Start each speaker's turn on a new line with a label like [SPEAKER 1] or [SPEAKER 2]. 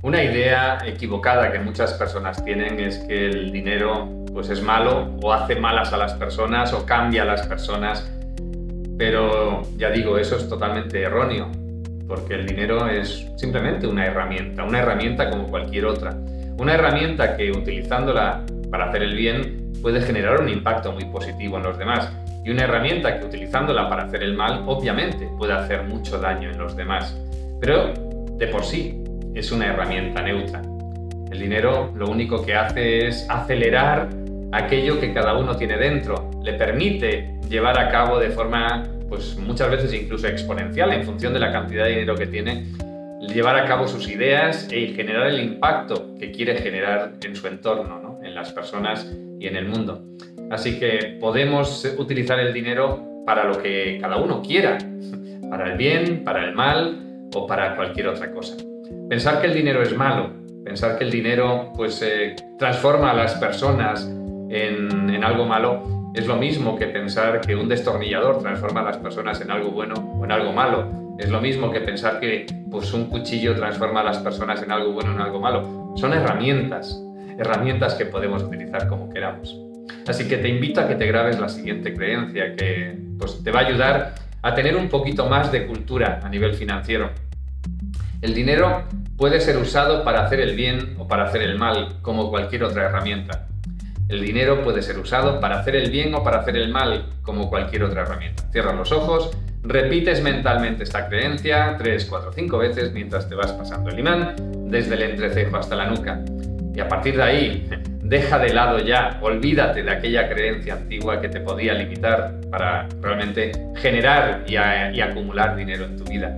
[SPEAKER 1] Una idea equivocada que muchas personas tienen es que el dinero pues es malo o hace malas a las personas o cambia a las personas. Pero ya digo, eso es totalmente erróneo, porque el dinero es simplemente una herramienta, una herramienta como cualquier otra. Una herramienta que utilizándola para hacer el bien puede generar un impacto muy positivo en los demás. Y una herramienta que utilizándola para hacer el mal obviamente puede hacer mucho daño en los demás. Pero de por sí es una herramienta neutra. El dinero lo único que hace es acelerar aquello que cada uno tiene dentro, le permite llevar a cabo de forma, pues muchas veces incluso exponencial en función de la cantidad de dinero que tiene, llevar a cabo sus ideas e generar el impacto que quiere generar en su entorno, en las personas y en el mundo. Así que podemos utilizar el dinero para lo que cada uno quiera, para el bien, para el mal o para cualquier otra cosa. Pensar que el dinero es malo, pensar que el dinero pues eh, transforma a las personas en, en, algo malo, es lo mismo que pensar que un destornillador transforma a las personas en algo bueno o en algo malo. Es lo mismo que pensar que pues, un cuchillo transforma a las personas en algo bueno o en algo malo. Son herramientas, herramientas que podemos utilizar como queramos. Así que te invito a que te grabes la siguiente creencia que pues, te va a ayudar a tener un poquito más de cultura a nivel financiero. El dinero puede ser usado para hacer el bien o para hacer el mal, como cualquier otra herramienta. El dinero puede ser usado para hacer el bien o para hacer el mal, como cualquier otra herramienta. Cierra los ojos, repites mentalmente esta creencia 3, 4, 5 veces mientras te vas pasando el imán desde el entrecejo hasta la nuca. Y a partir de ahí, deja de lado ya, olvídate de aquella creencia antigua que te podía limitar para realmente generar y, y acumular dinero en tu vida.